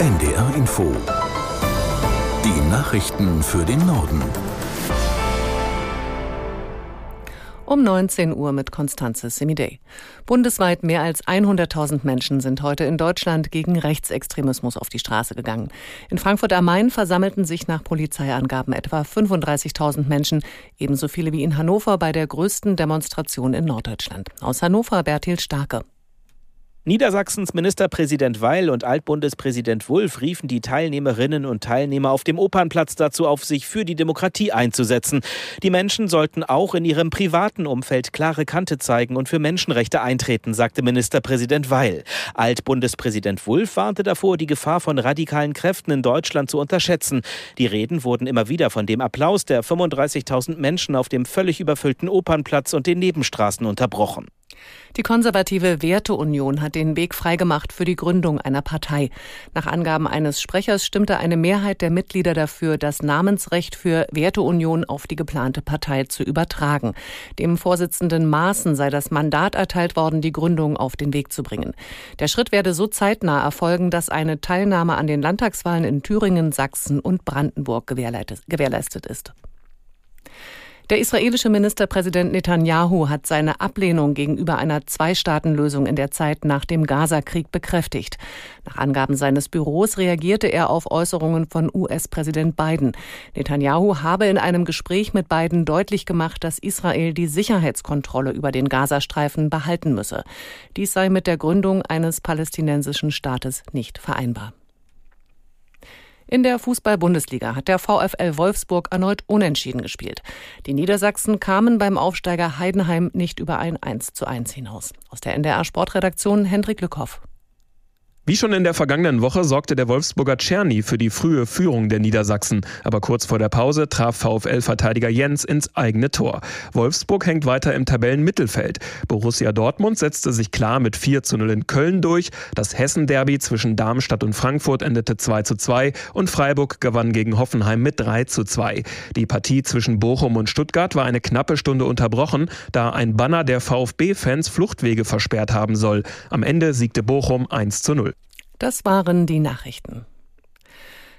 NDR Info. Die Nachrichten für den Norden. Um 19 Uhr mit Konstanze Semidey. Bundesweit mehr als 100.000 Menschen sind heute in Deutschland gegen Rechtsextremismus auf die Straße gegangen. In Frankfurt am Main versammelten sich nach Polizeiangaben etwa 35.000 Menschen, ebenso viele wie in Hannover bei der größten Demonstration in Norddeutschland. Aus Hannover Bertil Starke. Niedersachsens Ministerpräsident Weil und Altbundespräsident Wulff riefen die Teilnehmerinnen und Teilnehmer auf dem Opernplatz dazu auf, sich für die Demokratie einzusetzen. Die Menschen sollten auch in ihrem privaten Umfeld klare Kante zeigen und für Menschenrechte eintreten, sagte Ministerpräsident Weil. Altbundespräsident Wulff warnte davor, die Gefahr von radikalen Kräften in Deutschland zu unterschätzen. Die Reden wurden immer wieder von dem Applaus der 35.000 Menschen auf dem völlig überfüllten Opernplatz und den Nebenstraßen unterbrochen. Die konservative Werteunion hat den Weg freigemacht für die Gründung einer Partei. Nach Angaben eines Sprechers stimmte eine Mehrheit der Mitglieder dafür, das Namensrecht für Werteunion auf die geplante Partei zu übertragen. Dem Vorsitzenden Maaßen sei das Mandat erteilt worden, die Gründung auf den Weg zu bringen. Der Schritt werde so zeitnah erfolgen, dass eine Teilnahme an den Landtagswahlen in Thüringen, Sachsen und Brandenburg gewährleistet ist. Der israelische Ministerpräsident Netanyahu hat seine Ablehnung gegenüber einer Zwei-Staaten-Lösung in der Zeit nach dem Gaza-Krieg bekräftigt. Nach Angaben seines Büros reagierte er auf Äußerungen von US-Präsident Biden. Netanyahu habe in einem Gespräch mit Biden deutlich gemacht, dass Israel die Sicherheitskontrolle über den Gazastreifen behalten müsse. Dies sei mit der Gründung eines palästinensischen Staates nicht vereinbar. In der Fußball-Bundesliga hat der VfL Wolfsburg erneut unentschieden gespielt. Die Niedersachsen kamen beim Aufsteiger Heidenheim nicht über ein 1 zu 1 hinaus. Aus der NDR Sportredaktion Hendrik Lückhoff. Wie schon in der vergangenen Woche sorgte der Wolfsburger Czerny für die frühe Führung der Niedersachsen. Aber kurz vor der Pause traf VfL-Verteidiger Jens ins eigene Tor. Wolfsburg hängt weiter im Tabellenmittelfeld. Borussia Dortmund setzte sich klar mit 4 zu 0 in Köln durch. Das Hessen-Derby zwischen Darmstadt und Frankfurt endete 2 zu 2 und Freiburg gewann gegen Hoffenheim mit 3 zu 2. Die Partie zwischen Bochum und Stuttgart war eine knappe Stunde unterbrochen, da ein Banner der VfB-Fans Fluchtwege versperrt haben soll. Am Ende siegte Bochum 1 zu 0. Das waren die Nachrichten.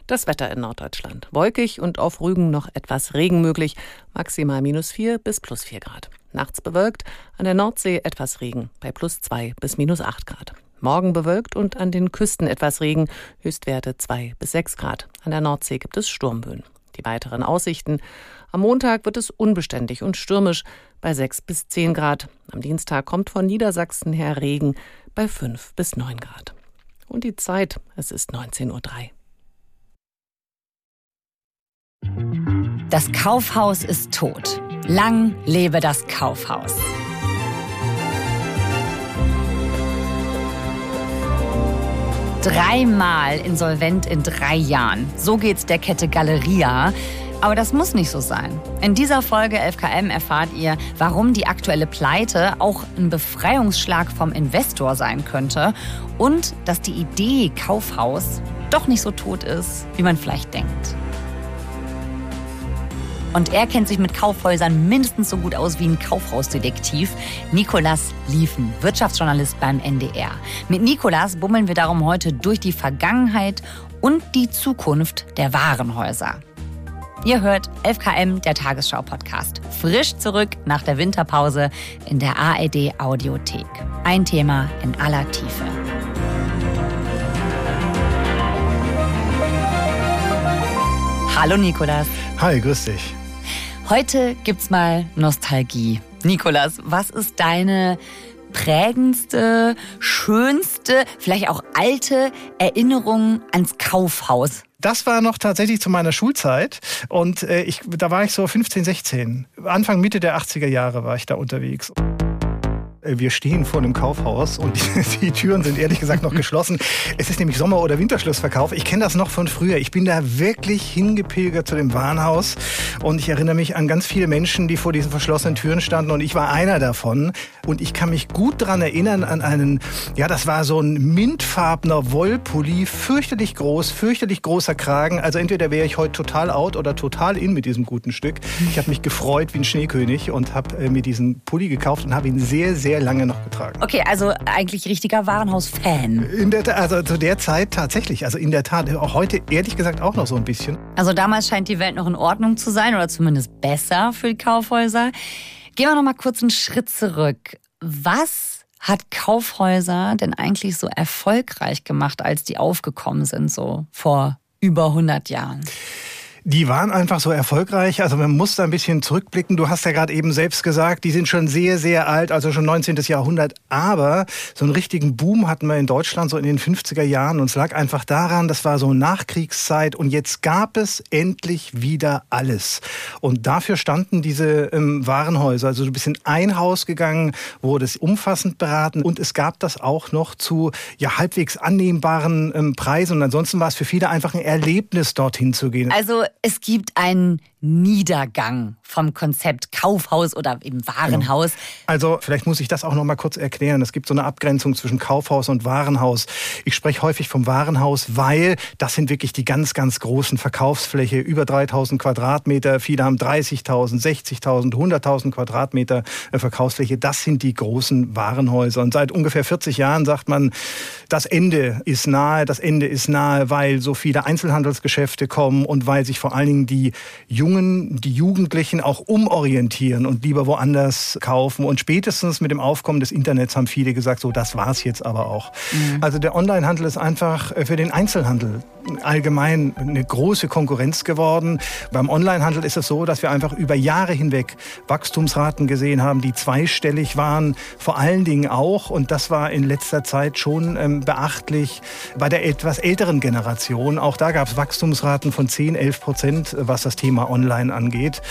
Das Wetter in Norddeutschland. Wolkig und auf Rügen noch etwas Regen möglich. Maximal minus 4 bis plus 4 Grad. Nachts bewölkt, an der Nordsee etwas Regen bei plus 2 bis minus 8 Grad. Morgen bewölkt und an den Küsten etwas Regen, Höchstwerte 2 bis 6 Grad. An der Nordsee gibt es Sturmböen. Die weiteren Aussichten. Am Montag wird es unbeständig und stürmisch bei 6 bis 10 Grad. Am Dienstag kommt von Niedersachsen her Regen bei 5 bis 9 Grad. Und die Zeit, es ist 19.03 Uhr. Das Kaufhaus ist tot. Lang lebe das Kaufhaus. Dreimal insolvent in drei Jahren. So geht's der Kette Galeria. Aber das muss nicht so sein. In dieser Folge 11KM erfahrt ihr, warum die aktuelle Pleite auch ein Befreiungsschlag vom Investor sein könnte und dass die Idee Kaufhaus doch nicht so tot ist, wie man vielleicht denkt. Und er kennt sich mit Kaufhäusern mindestens so gut aus wie ein Kaufhausdetektiv. Nikolas Liefen, Wirtschaftsjournalist beim NDR. Mit Nikolas bummeln wir darum heute durch die Vergangenheit und die Zukunft der Warenhäuser. Ihr hört 11KM, der Tagesschau-Podcast. Frisch zurück nach der Winterpause in der ARD Audiothek. Ein Thema in aller Tiefe. Hallo Nikolas. Hi, grüß dich. Heute gibt's mal Nostalgie. Nikolas, was ist deine prägendste, schönste, vielleicht auch alte Erinnerung ans Kaufhaus? Das war noch tatsächlich zu meiner Schulzeit und äh, ich, da war ich so 15, 16. Anfang, Mitte der 80er Jahre war ich da unterwegs. Äh, wir stehen vor einem Kaufhaus und die, die, Türen sind ehrlich gesagt noch geschlossen. Es ist nämlich Sommer- oder Winterschlussverkauf. Ich kenne das noch von früher. Ich bin da wirklich hingepilgert zu dem Warenhaus und ich erinnere mich an ganz viele Menschen, die vor diesen verschlossenen Türen standen und ich war einer davon. Und ich kann mich gut daran erinnern an einen, ja, das war so ein mintfarbener Wollpulli, fürchterlich groß, fürchterlich großer Kragen. Also entweder wäre ich heute total out oder total in mit diesem guten Stück. Ich habe mich gefreut wie ein Schneekönig und habe äh, mir diesen Pulli gekauft und habe ihn sehr, sehr sehr lange noch getragen. Okay, also eigentlich richtiger Warenhaus-Fan. In der, also zu der Zeit tatsächlich. Also in der Tat, auch heute ehrlich gesagt auch noch so ein bisschen. Also damals scheint die Welt noch in Ordnung zu sein oder zumindest besser für die Kaufhäuser. Gehen wir noch mal kurz einen Schritt zurück. Was hat Kaufhäuser denn eigentlich so erfolgreich gemacht, als die aufgekommen sind, so vor über 100 Jahren? Die waren einfach so erfolgreich. Also man muss da ein bisschen zurückblicken. Du hast ja gerade eben selbst gesagt, die sind schon sehr, sehr alt, also schon 19. Jahrhundert. Aber so einen richtigen Boom hatten wir in Deutschland so in den 50er Jahren. Und es lag einfach daran, das war so Nachkriegszeit. Und jetzt gab es endlich wieder alles. Und dafür standen diese ähm, Warenhäuser. Also du bist in ein Haus gegangen, wurde es umfassend beraten. Und es gab das auch noch zu ja, halbwegs annehmbaren ähm, Preisen. Und ansonsten war es für viele einfach ein Erlebnis, dorthin zu gehen. Also es gibt einen Niedergang vom Konzept Kaufhaus oder eben Warenhaus. Genau. Also vielleicht muss ich das auch noch mal kurz erklären. Es gibt so eine Abgrenzung zwischen Kaufhaus und Warenhaus. Ich spreche häufig vom Warenhaus, weil das sind wirklich die ganz, ganz großen Verkaufsfläche, über 3000 Quadratmeter. Viele haben 30.000, 60.000, 100.000 Quadratmeter äh, Verkaufsfläche. Das sind die großen Warenhäuser. Und seit ungefähr 40 Jahren sagt man, das Ende ist nahe, das Ende ist nahe, weil so viele Einzelhandelsgeschäfte kommen und weil sich vor allen Dingen die Jungen, die Jugendlichen auch umorientieren und lieber woanders kaufen. Und spätestens mit dem Aufkommen des Internets haben viele gesagt, so das war's jetzt aber auch. Mhm. Also der Onlinehandel ist einfach für den Einzelhandel allgemein eine große Konkurrenz geworden. Beim Onlinehandel ist es so, dass wir einfach über Jahre hinweg Wachstumsraten gesehen haben, die zweistellig waren. Vor allen Dingen auch, und das war in letzter Zeit schon ähm, beachtlich, bei der etwas älteren Generation. Auch da gab es Wachstumsraten von 10, 11 Prozent, was das Thema Online angeht.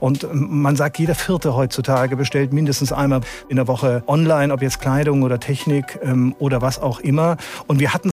Und man sagt, jeder Vierte heutzutage bestellt mindestens einmal in der Woche online, ob jetzt Kleidung oder Technik ähm, oder was auch immer. Und wir hatten